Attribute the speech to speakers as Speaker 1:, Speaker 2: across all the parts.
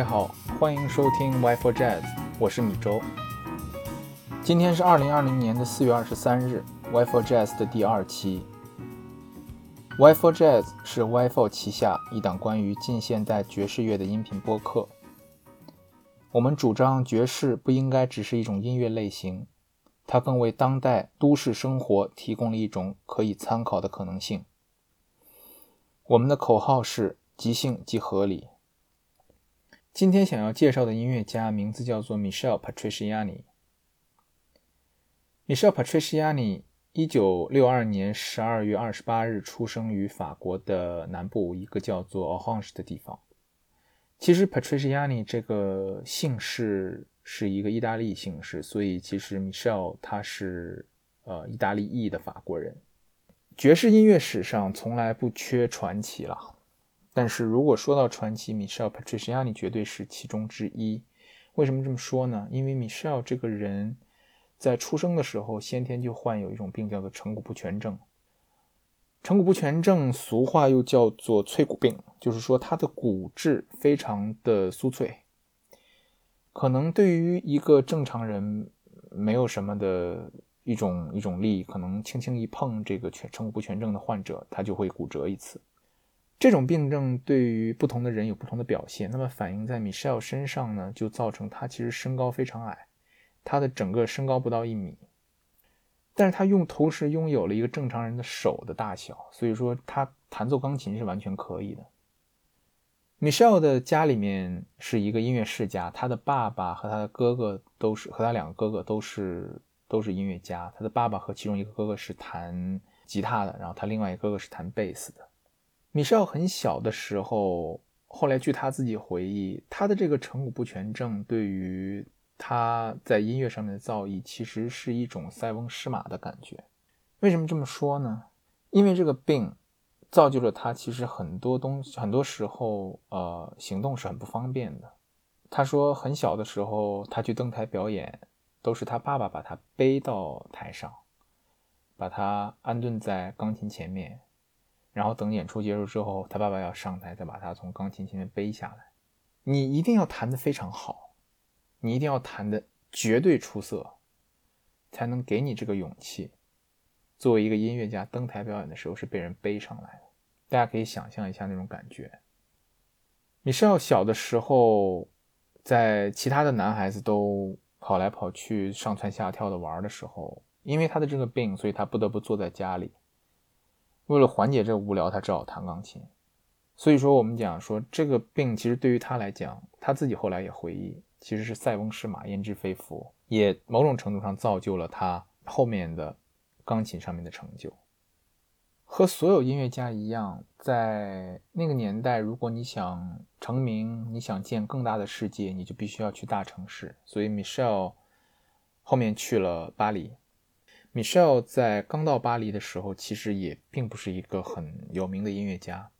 Speaker 1: 各位好，欢迎收听 Y for Jazz，我是米周。今天是二零二零年的四月二十三日，Y for Jazz 的第二期。Y for Jazz 是 Y for 旗下一档关于近现代爵士乐的音频播客。我们主张爵士不应该只是一种音乐类型，它更为当代都市生活提供了一种可以参考的可能性。我们的口号是即兴即合理。今天想要介绍的音乐家名字叫做 Michelle Patriciani。Michelle Patriciani，一九六二年十二月二十八日出生于法国的南部一个叫做 Orange 的地方。其实 Patriciani 这个姓氏是一个意大利姓氏，所以其实 Michelle 他是呃意大利裔的法国人。爵士音乐史上从来不缺传奇了。但是如果说到传奇，Michelle Patriciani 绝对是其中之一。为什么这么说呢？因为 Michelle 这个人，在出生的时候先天就患有一种病，叫做成骨不全症。成骨不全症，俗话又叫做脆骨病，就是说他的骨质非常的酥脆，可能对于一个正常人没有什么的一种一种力，可能轻轻一碰这个全成骨不全症的患者，他就会骨折一次。这种病症对于不同的人有不同的表现，那么反映在 Michelle 身上呢，就造成他其实身高非常矮，他的整个身高不到一米，但是他用同时拥有了一个正常人的手的大小，所以说他弹奏钢琴是完全可以的。Michelle 的家里面是一个音乐世家，他的爸爸和他的哥哥都是和他两个哥哥都是都是音乐家，他的爸爸和其中一个哥哥是弹吉他的，然后他另外一个哥哥是弹贝斯的。米歇尔很小的时候，后来据他自己回忆，他的这个成骨不全症对于他在音乐上面的造诣，其实是一种塞翁失马的感觉。为什么这么说呢？因为这个病造就了他，其实很多东西，很多时候，呃，行动是很不方便的。他说，很小的时候，他去登台表演，都是他爸爸把他背到台上，把他安顿在钢琴前面。然后等演出结束之后，他爸爸要上台，再把他从钢琴前面背下来。你一定要弹得非常好，你一定要弹得绝对出色，才能给你这个勇气。作为一个音乐家登台表演的时候是被人背上来的，大家可以想象一下那种感觉。米歇尔小的时候，在其他的男孩子都跑来跑去、上蹿下跳的玩的时候，因为他的这个病，所以他不得不坐在家里。为了缓解这个无聊，他只好弹钢琴。所以说，我们讲说这个病其实对于他来讲，他自己后来也回忆，其实是塞翁失马焉知非福，也某种程度上造就了他后面的钢琴上面的成就。和所有音乐家一样，在那个年代，如果你想成名，你想见更大的世界，你就必须要去大城市。所以，Michelle 后面去了巴黎。Michelle 在刚到巴黎的时候，其实也并不是一个很有名的音乐家。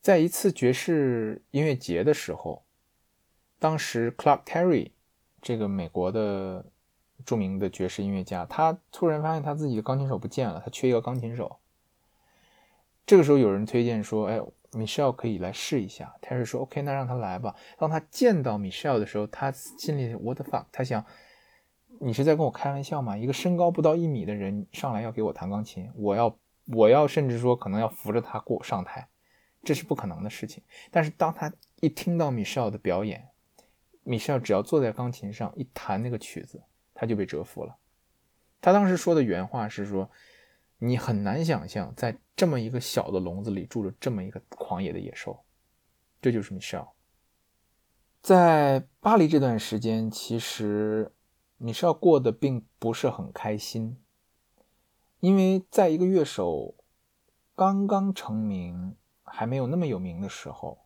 Speaker 1: 在一次爵士音乐节的时候，当时 Clark Terry 这个美国的著名的爵士音乐家，他突然发现他自己的钢琴手不见了，他缺一个钢琴手。这个时候有人推荐说：“哎，Michelle 可以来试一下。”Terry 说：“OK，那让他来吧。”当他见到 Michelle 的时候，他心里 What the fuck？他想。你是在跟我开玩笑吗？一个身高不到一米的人上来要给我弹钢琴，我要我要甚至说可能要扶着他过上台，这是不可能的事情。但是当他一听到米歇尔的表演，米歇尔只要坐在钢琴上一弹那个曲子，他就被折服了。他当时说的原话是说：“你很难想象，在这么一个小的笼子里住着这么一个狂野的野兽。”这就是米歇尔。在巴黎这段时间，其实。你是要过得并不是很开心，因为在一个乐手刚刚成名、还没有那么有名的时候，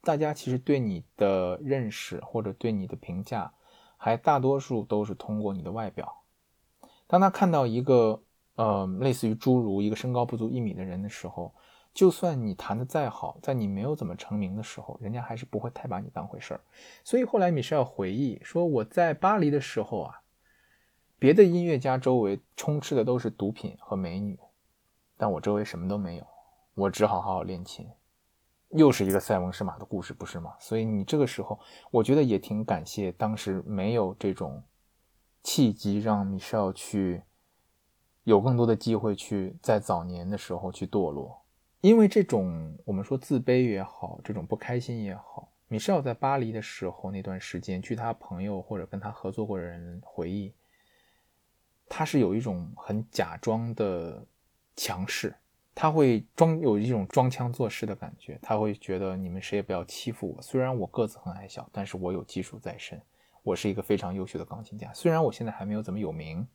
Speaker 1: 大家其实对你的认识或者对你的评价，还大多数都是通过你的外表。当他看到一个呃类似于侏儒、一个身高不足一米的人的时候，就算你弹得再好，在你没有怎么成名的时候，人家还是不会太把你当回事儿。所以后来米歇尔回忆说：“我在巴黎的时候啊，别的音乐家周围充斥的都是毒品和美女，但我周围什么都没有，我只好好好练琴。又是一个塞翁失马的故事，不是吗？所以你这个时候，我觉得也挺感谢当时没有这种契机让米歇尔去有更多的机会去在早年的时候去堕落，因为这种我们说自卑也好，这种不开心也好，米歇尔在巴黎的时候那段时间，据他朋友或者跟他合作过的人回忆，他是有一种很假装的强势。他会装有一种装腔作势的感觉，他会觉得你们谁也不要欺负我。虽然我个子很矮小，但是我有技术在身，我是一个非常优秀的钢琴家。虽然我现在还没有怎么有名，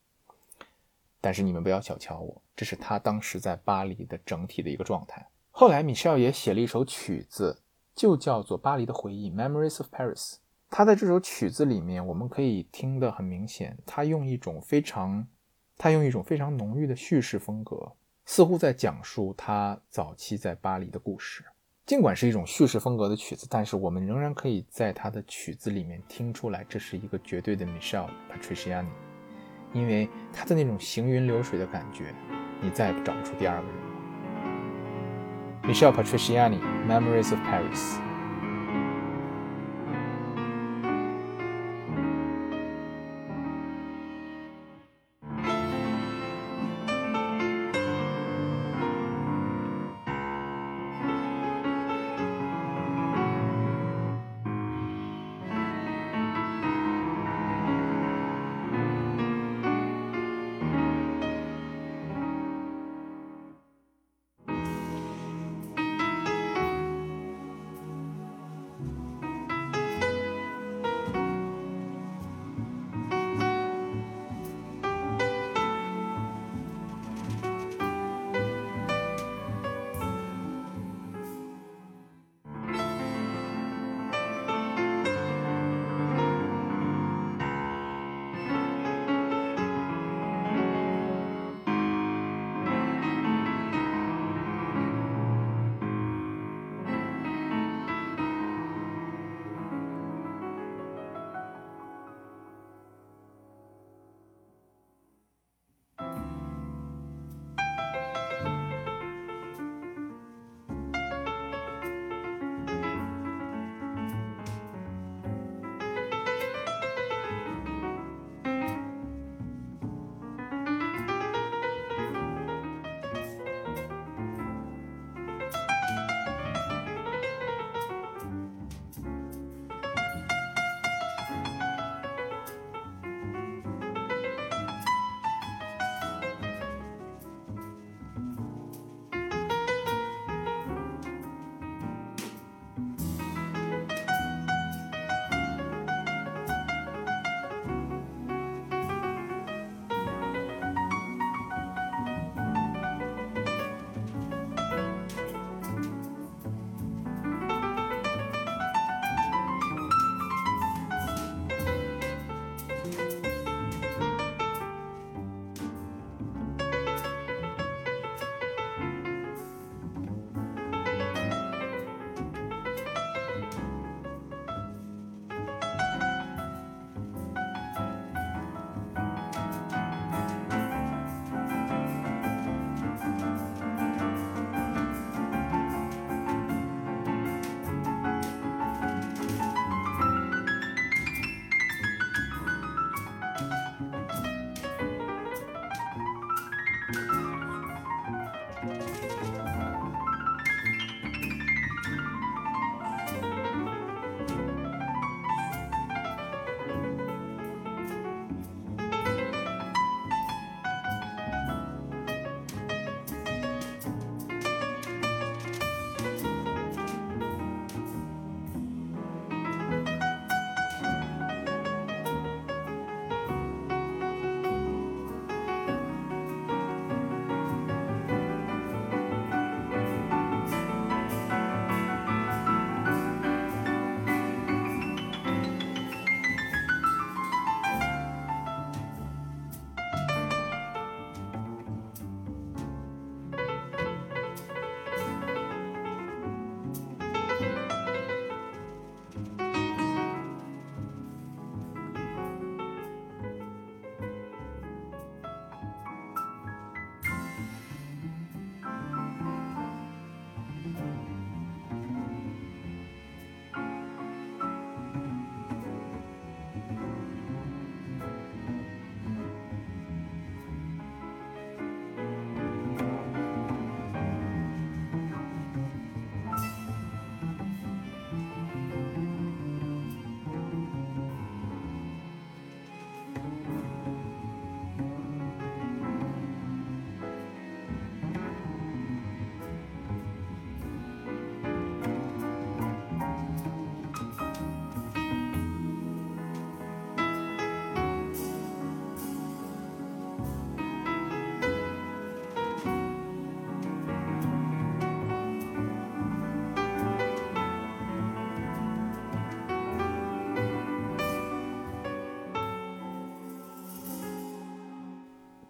Speaker 1: 但是你们不要小瞧我。这是他当时在巴黎的整体的一个状态。后来米歇尔也写了一首曲子，就叫做《巴黎的回忆》（Memories of Paris）。他在这首曲子里面，我们可以听得很明显，他用一种非常，他用一种非常浓郁的叙事风格。似乎在讲述他早期在巴黎的故事。尽管是一种叙事风格的曲子，但是我们仍然可以在他的曲子里面听出来，这是一个绝对的 Michel Patriciani，因为他的那种行云流水的感觉，你再也找不出第二个人了。Michelle Patriciani，Memories of Paris。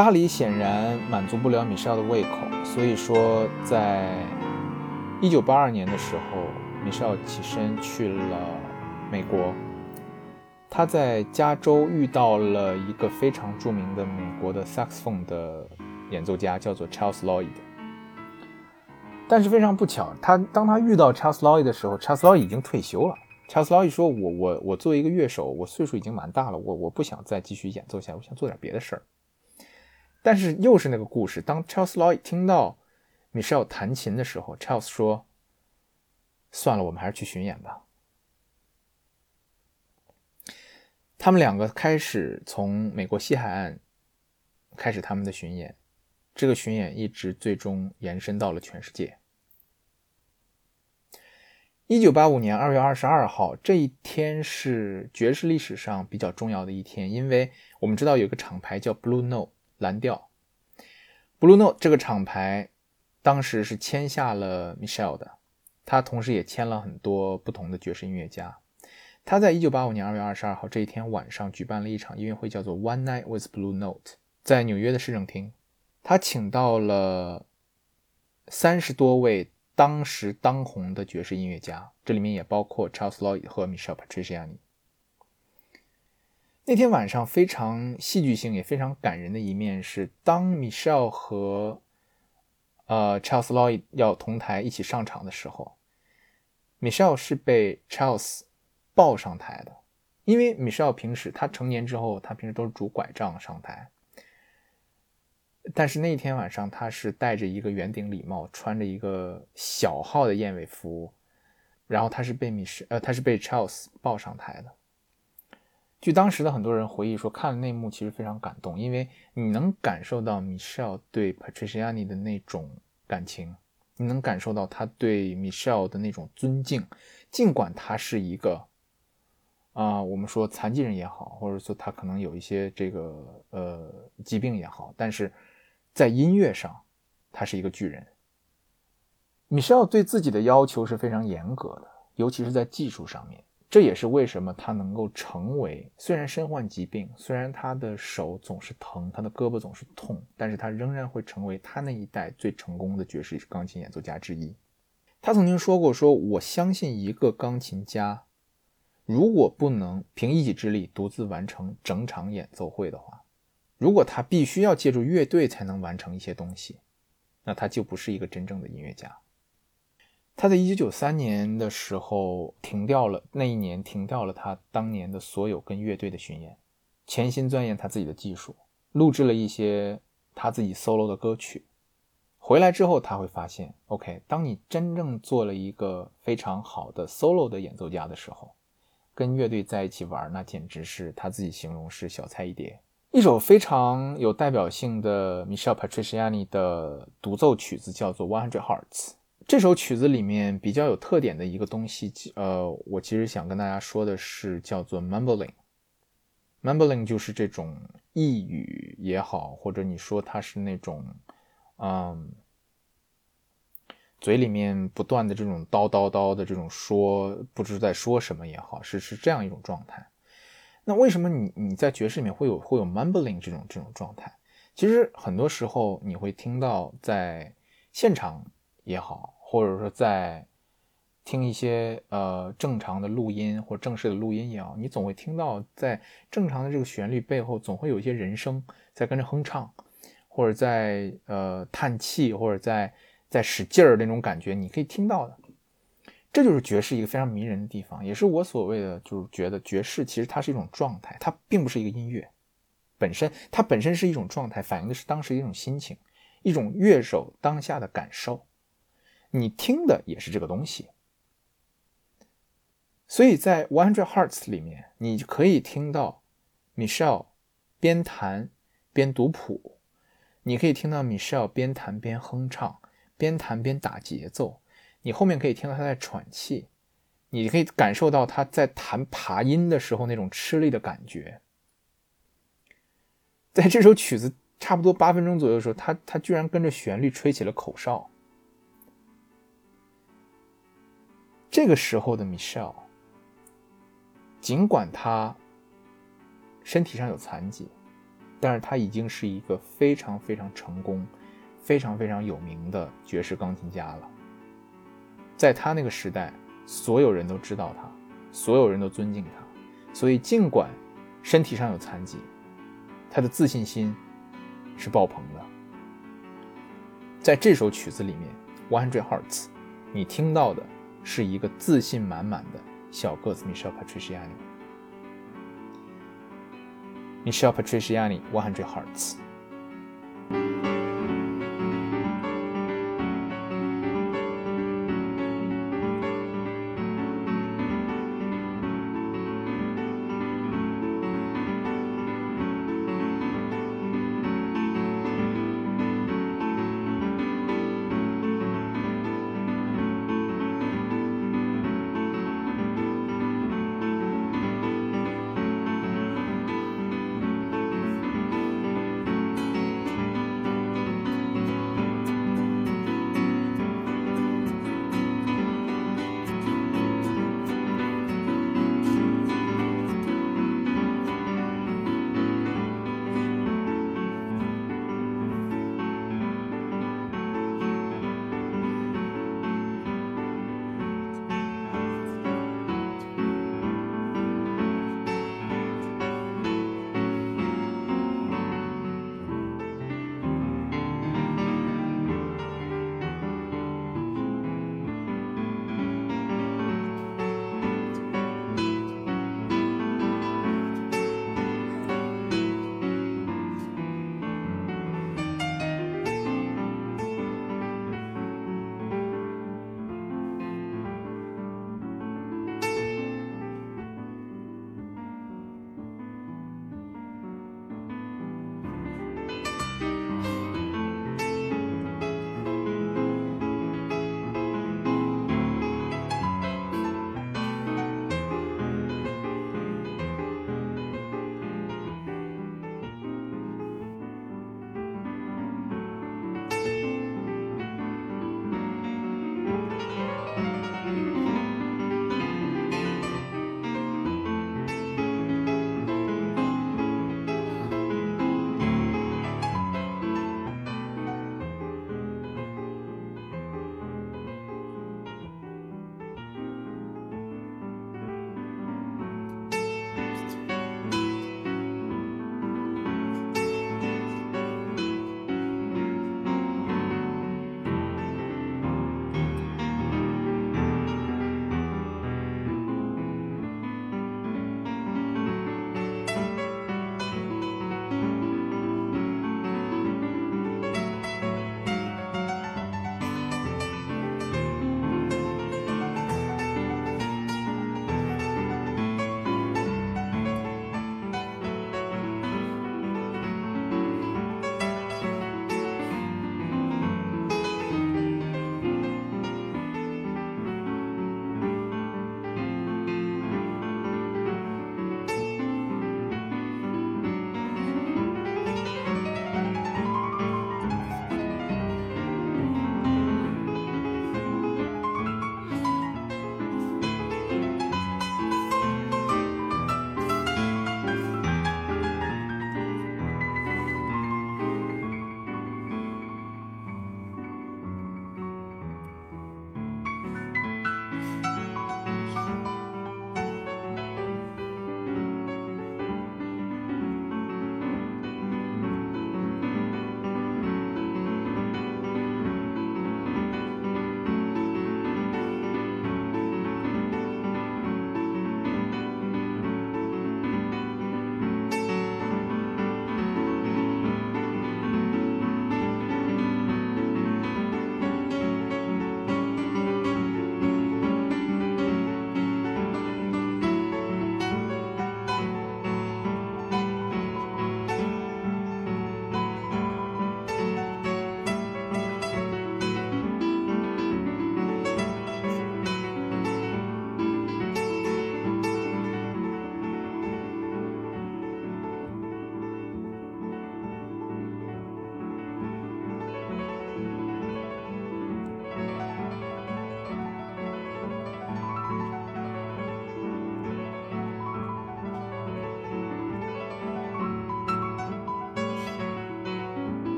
Speaker 1: 巴黎显然满足不了米歇尔的胃口，所以说，在一九八二年的时候，米歇尔起身去了美国。他在加州遇到了一个非常著名的美国的萨克斯风的演奏家，叫做 Charles Lloyd。但是非常不巧，他当他遇到 Charles Lloyd 的时候，Charles Lloyd 已经退休了。Charles Lloyd 说：“我我我作为一个乐手，我岁数已经蛮大了，我我不想再继续演奏下，我想做点别的事儿。”但是又是那个故事，当 Charles Lloyd 听到 Michelle 弹琴的时候，Charles 说：“算了，我们还是去巡演吧。”他们两个开始从美国西海岸开始他们的巡演，这个巡演一直最终延伸到了全世界。一九八五年二月二十二号这一天是爵士历史上比较重要的一天，因为我们知道有个厂牌叫 Blue Note 蓝调，Blue Note 这个厂牌当时是签下了 Michelle 的，他同时也签了很多不同的爵士音乐家。他在一九八五年二月二十二号这一天晚上举办了一场音乐会，叫做《One Night with Blue Note》，在纽约的市政厅。他请到了三十多位当时当红的爵士音乐家，这里面也包括 Charles Lloyd 和 Michelle Patriciani。那天晚上非常戏剧性也非常感人的一面是，当 Michelle 和呃 Charles Lloyd 要同台一起上场的时候，Michelle 是被 Charles 抱上台的，因为 Michelle 平时他成年之后，他平时都是拄拐杖上台。但是那天晚上，他是戴着一个圆顶礼帽，穿着一个小号的燕尾服，然后他是被米歇呃，他是被 Charles 抱上台的。据当时的很多人回忆说，看了那幕其实非常感动，因为你能感受到 Michelle 对 Patriciani 的那种感情，你能感受到他对 Michelle 的那种尊敬，尽管他是一个。啊，我们说残疾人也好，或者说他可能有一些这个呃疾病也好，但是在音乐上，他是一个巨人。米歇尔对自己的要求是非常严格的，尤其是在技术上面。这也是为什么他能够成为虽然身患疾病，虽然他的手总是疼，他的胳膊总是痛，但是他仍然会成为他那一代最成功的爵士钢琴演奏家之一。他曾经说过：“说我相信一个钢琴家。”如果不能凭一己之力独自完成整场演奏会的话，如果他必须要借助乐队才能完成一些东西，那他就不是一个真正的音乐家。他在一九九三年的时候停掉了，那一年停掉了他当年的所有跟乐队的巡演，潜心钻研他自己的技术，录制了一些他自己 solo 的歌曲。回来之后他会发现，OK，当你真正做了一个非常好的 solo 的演奏家的时候。跟乐队在一起玩，那简直是他自己形容是小菜一碟。一首非常有代表性的 Michelle Patriciani 的独奏曲子叫做《One Hundred Hearts》。这首曲子里面比较有特点的一个东西，呃，我其实想跟大家说的是叫做 mumbling。mumbling 就是这种呓语也好，或者你说它是那种，嗯。嘴里面不断的这种叨叨叨的这种说，不知在说什么也好，是是这样一种状态。那为什么你你在爵士里面会有会有 mumbling 这种这种状态？其实很多时候你会听到在现场也好，或者说在听一些呃正常的录音或正式的录音也好，你总会听到在正常的这个旋律背后，总会有一些人声在跟着哼唱，或者在呃叹气，或者在。在使劲儿那种感觉，你可以听到的，这就是爵士一个非常迷人的地方，也是我所谓的，就是觉得爵士其实它是一种状态，它并不是一个音乐本身，它本身是一种状态，反映的是当时一种心情，一种乐手当下的感受，你听的也是这个东西。所以在 One Hundred Hearts 里面，你可以听到 Michelle 边弹边读谱，你可以听到 Michelle 边弹边哼唱。边弹边打节奏，你后面可以听到他在喘气，你可以感受到他在弹爬音的时候那种吃力的感觉。在这首曲子差不多八分钟左右的时候，他他居然跟着旋律吹起了口哨。这个时候的 Michelle，尽管他身体上有残疾，但是他已经是一个非常非常成功、非常非常有名的爵士钢琴家了。在他那个时代，所有人都知道他，所有人都尊敬他，所以尽管身体上有残疾，他的自信心是爆棚的。在这首曲子里面，《One Hundred Hearts》，你听到的是一个自信满满的小个子 Michelle Patriciani。Michelle Patriciani, 100 Hearts.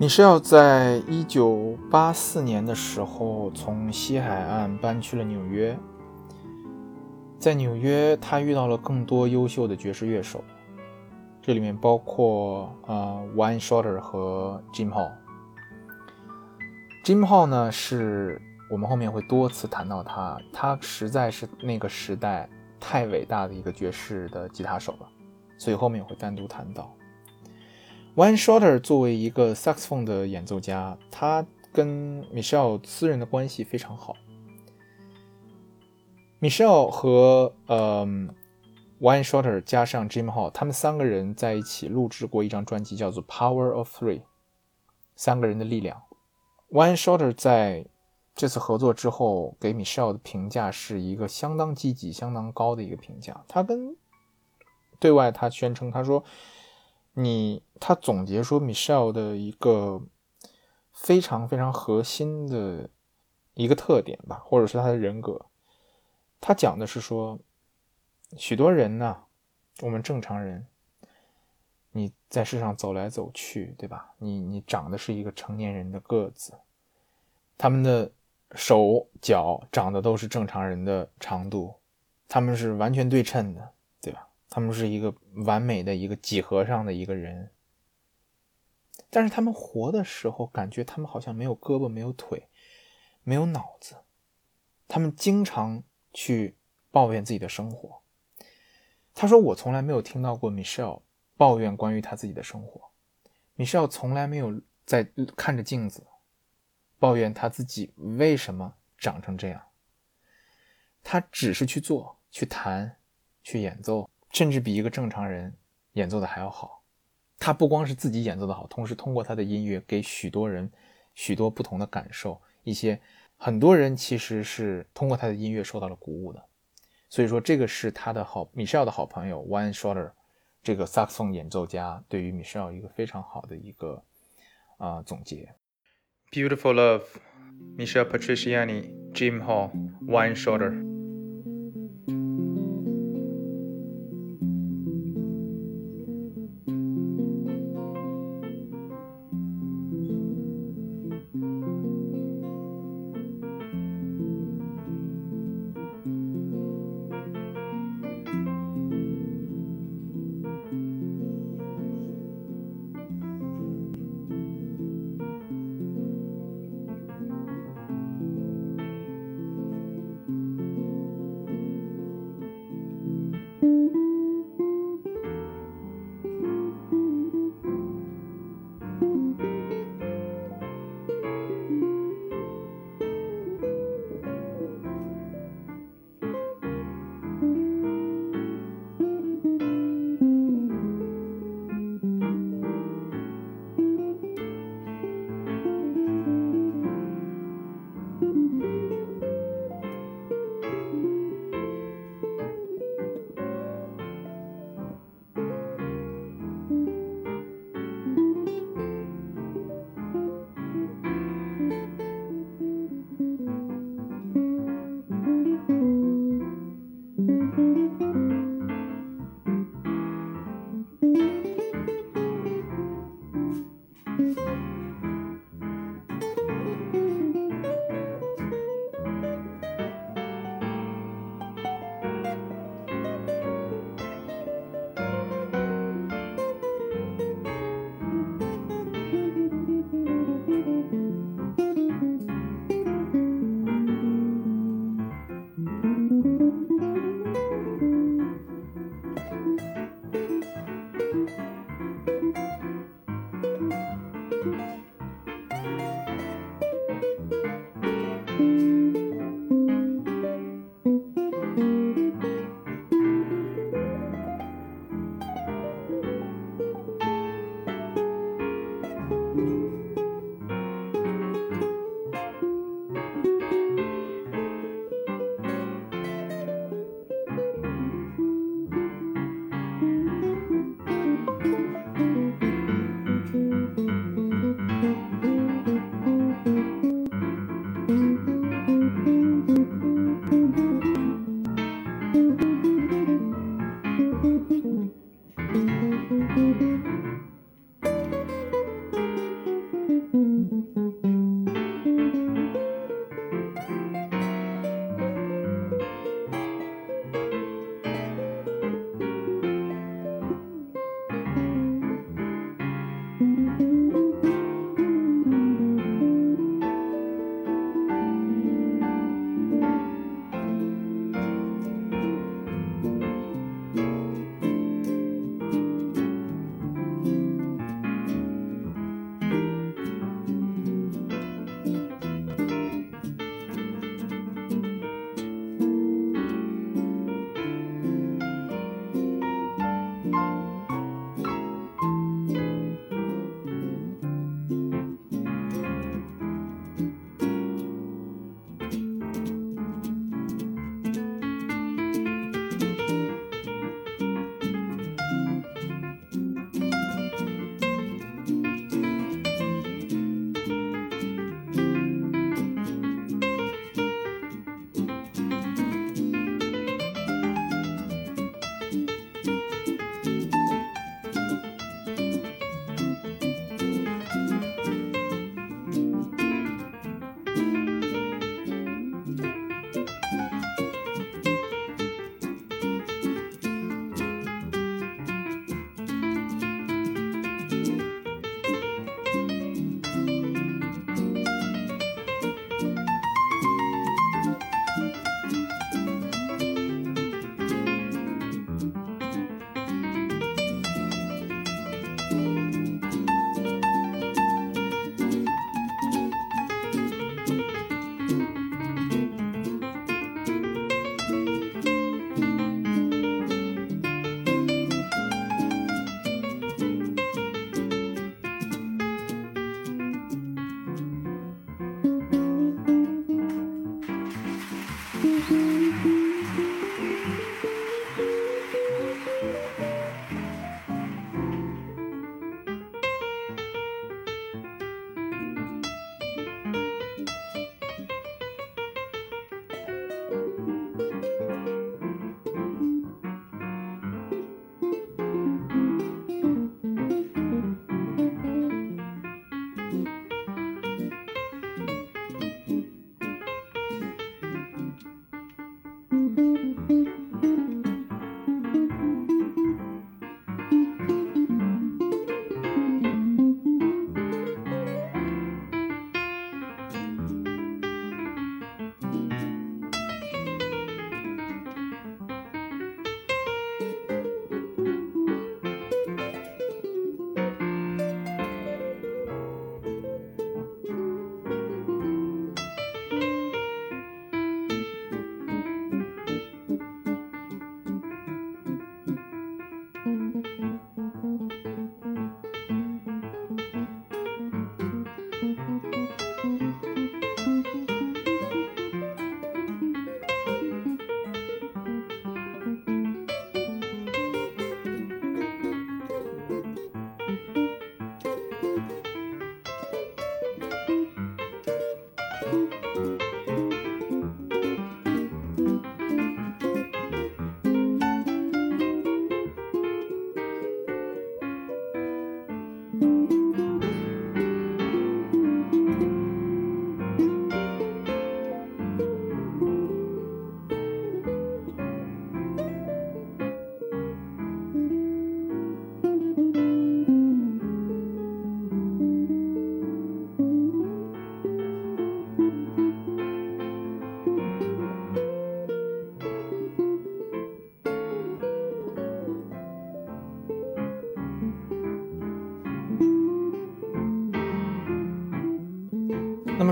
Speaker 1: 你是要在一九八四年的时候从西海岸搬去了纽约，在纽约，他遇到了更多优秀的爵士乐手，这里面包括呃 Wayne Shorter 和 Jim Hall。Jim Hall 呢，是我们后面会多次谈到他，他实在是那个时代太伟大的一个爵士的吉他手了，所以后面会单独谈到。One Shorter 作为一个萨克斯风的演奏家，他跟 Michelle 私人的关系非常好。Michelle 和呃 One Shorter 加上 Jim Hall，他们三个人在一起录制过一张专辑，叫做《Power of Three》，三个人的力量。One Shorter 在这次合作之后给 Michelle 的评价是一个相当积极、相当高的一个评价。他跟对外他宣称，他说。你他总结说，Michelle 的一个非常非常核心的一个特点吧，或者是他的人格，他讲的是说，许多人呢，我们正常人，你在世上走来走去，对吧？你你长的是一个成年人的个子，他们的手脚长得都是正常人的长度，他们是完全对称的，对吧？他们是一个完美的一个几何上的一个人，但是他们活的时候，感觉他们好像没有胳膊、没有腿、没有脑子。他们经常去抱怨自己的生活。他说：“我从来没有听到过 Michelle 抱怨关于他自己的生活。Michelle 从来没有在看着镜子抱怨他自己为什么长成这样。他只是去做、去弹、去演奏。”甚至比一个正常人演奏的还要好。他不光是自己演奏的好，同时通过他的音乐给许多人许多不同的感受。一些很多人其实是通过他的音乐受到了鼓舞的。所以说，这个是他的好，Michelle 的好朋友 One Shorter 这个萨克斯风演奏家对于 Michelle 一个非常好的一个啊总结。Beautiful Love, Michelle Patriciani, Jim Hall, One Shorter。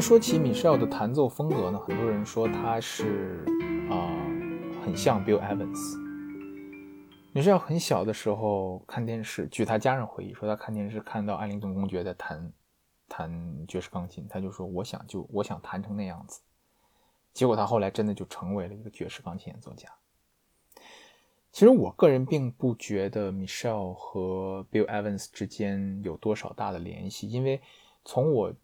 Speaker 1: 说起 Michelle 的弹奏风格呢，很多人说他是啊，很像 Bill Evans。米歇尔很小的时候看电视，据他家人回忆说，他看电视看到艾灵顿公爵在弹弹爵士钢琴，他就说我想就我想弹成那样子。结果他后来真的就成为了一个爵士钢琴演奏家。其实我个人并不觉得 Michelle 和 Bill Evans 之间有多少大的联系，因为从我。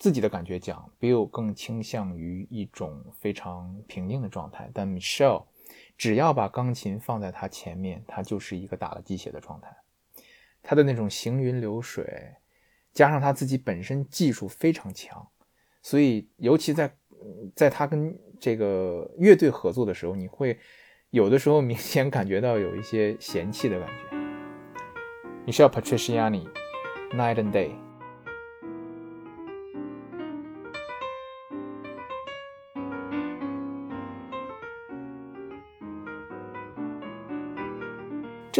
Speaker 1: 自己的感觉讲，Bill 更倾向于一种非常平静的状态，但 Michelle 只要把钢琴放在他前面，他就是一个打了鸡血的状态。他的那种行云流水，加上他自己本身技术非常强，所以尤其在在他跟这个乐队合作的时候，你会有的时候明显感觉到有一些嫌弃的感觉。Michelle Patriciani，Night and Day。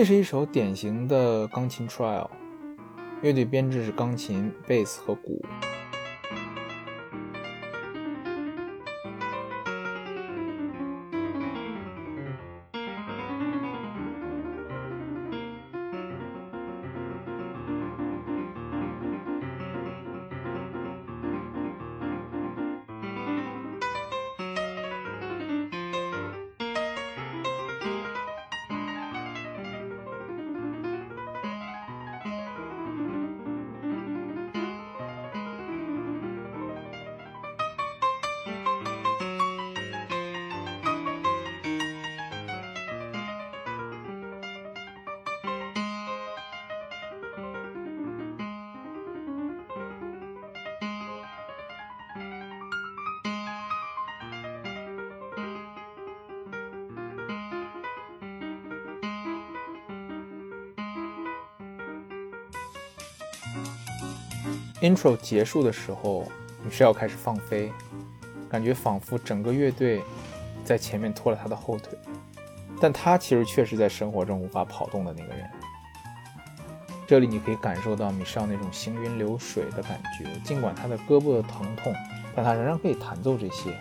Speaker 1: 这是一首典型的钢琴 trial，乐队编制是钢琴、贝斯和鼓。Intro 结束的时候，你是要开始放飞，感觉仿佛整个乐队在前面拖了他的后腿，但他其实确实在生活中无法跑动的那个人。这里你可以感受到米少那种行云流水的感觉，尽管他的胳膊的疼痛，但他仍然可以弹奏这些。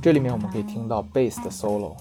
Speaker 1: 这里面我们可以听到 bass 的 solo。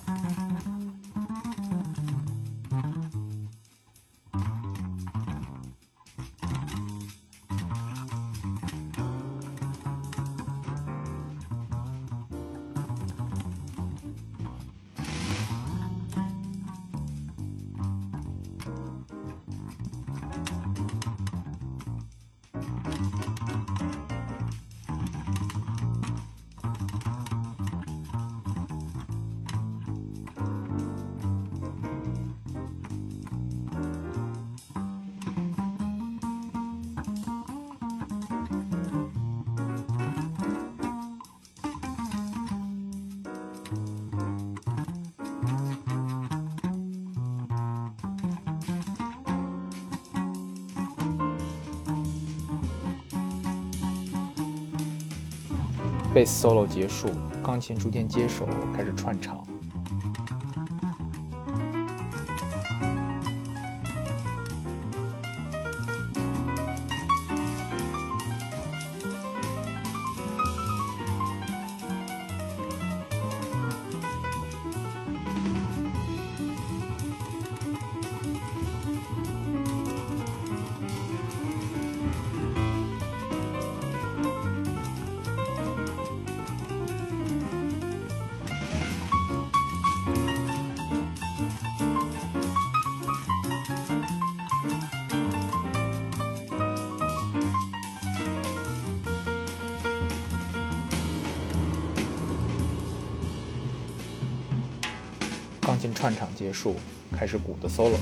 Speaker 1: 贝斯 solo 结束，钢琴逐渐接手，开始串场。束，开始鼓的 solo。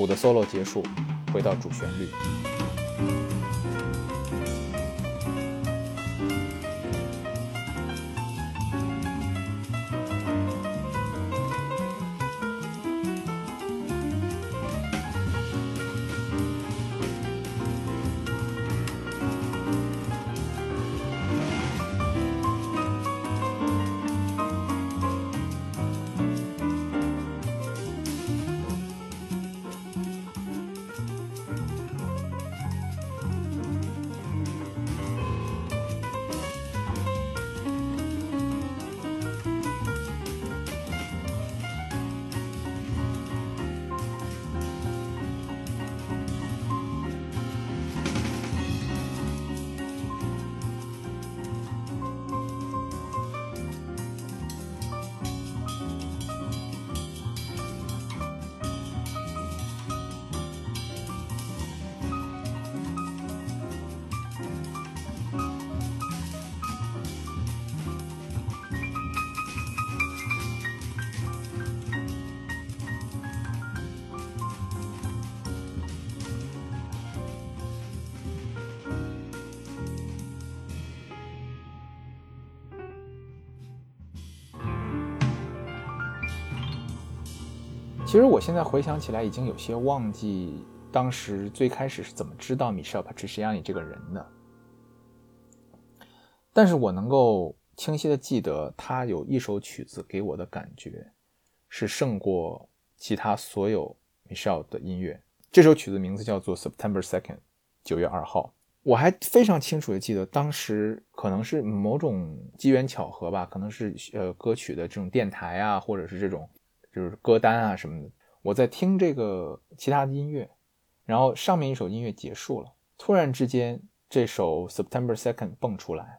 Speaker 1: 鼓的 solo 结束，回到主旋律。其实我现在回想起来，已经有些忘记当时最开始是怎么知道 Michelle Patriciani 这个人的。但是我能够清晰的记得，他有一首曲子给我的感觉是胜过其他所有 Michelle 的音乐。这首曲子名字叫做 September Second，九月二号。我还非常清楚的记得，当时可能是某种机缘巧合吧，可能是呃歌曲的这种电台啊，或者是这种。就是歌单啊什么的，我在听这个其他的音乐，然后上面一首音乐结束了，突然之间这首 September Second 蹦出来，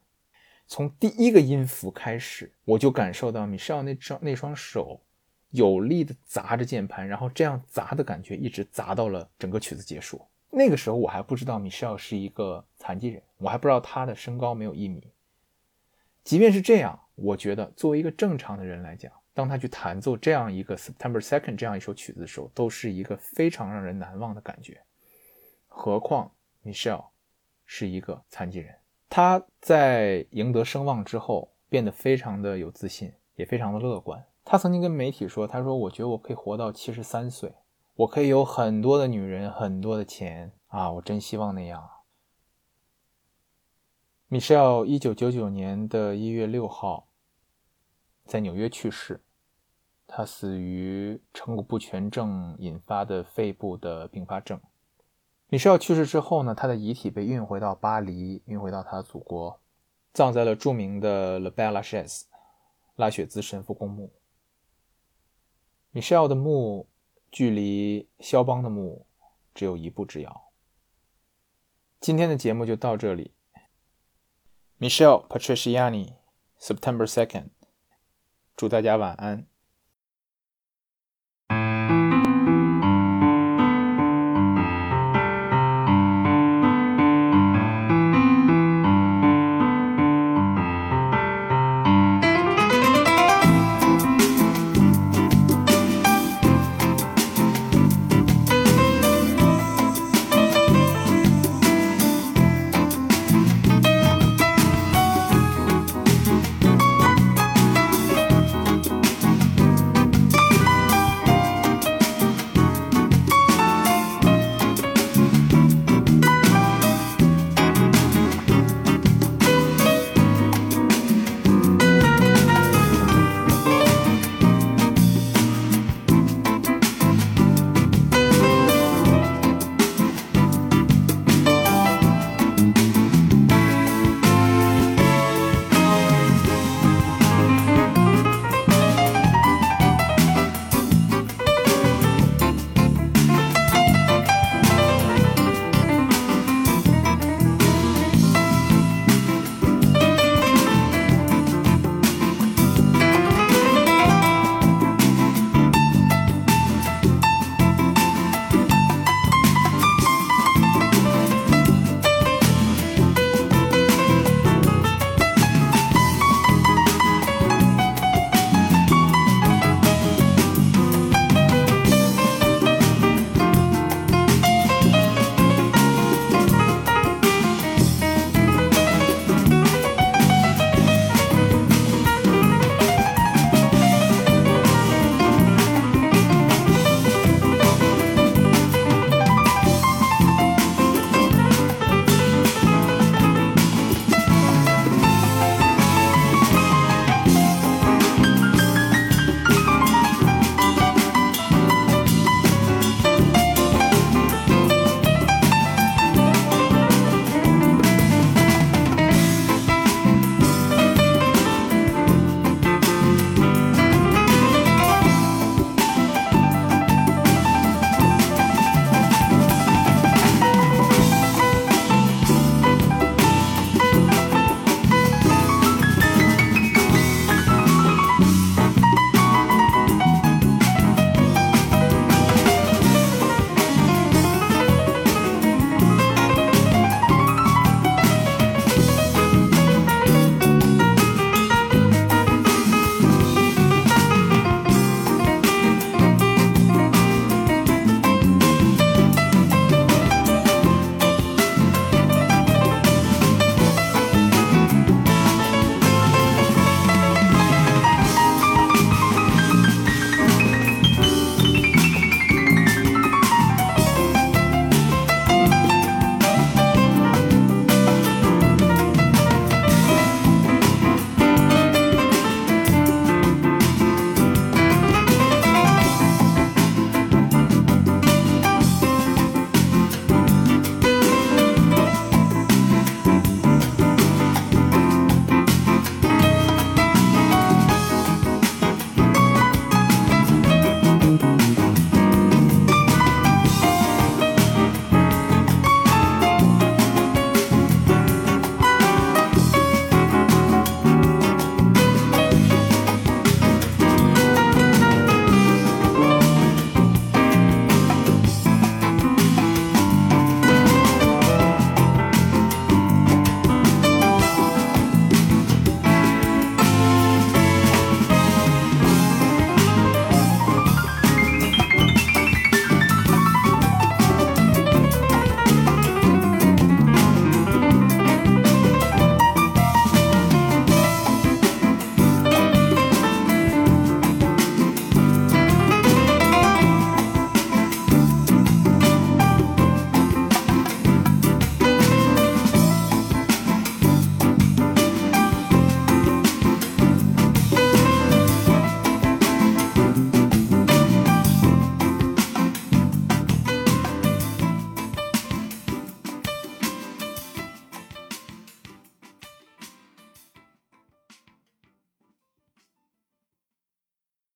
Speaker 1: 从第一个音符开始，我就感受到 Michelle 那双那双手有力的砸着键盘，然后这样砸的感觉一直砸到了整个曲子结束。那个时候我还不知道 Michelle 是一个残疾人，我还不知道他的身高没有一米。即便是这样，我觉得作为一个正常的人来讲，当他去弹奏这样一个 September Second 这样一首曲子的时候，都是一个非常让人难忘的感觉。何况 Michelle 是一个残疾人，他在赢得声望之后变得非常的有自信，也非常的乐观。他曾经跟媒体说：“他说，我觉得我可以活到七十三岁，我可以有很多的女人，很多的钱啊！我真希望那样。” Michelle 一九九九年的一月六号在纽约去世，他死于成骨不全症引发的肺部的并发症。米歇尔去世之后呢，他的遗体被运回到巴黎，运回到他的祖国，葬在了著名的 Le Père Lachaise 拉雪兹神父公墓。米歇尔的墓距离肖邦的墓只有一步之遥。今天的节目就到这里。Michelle Patriciani，September second，祝大家晚安。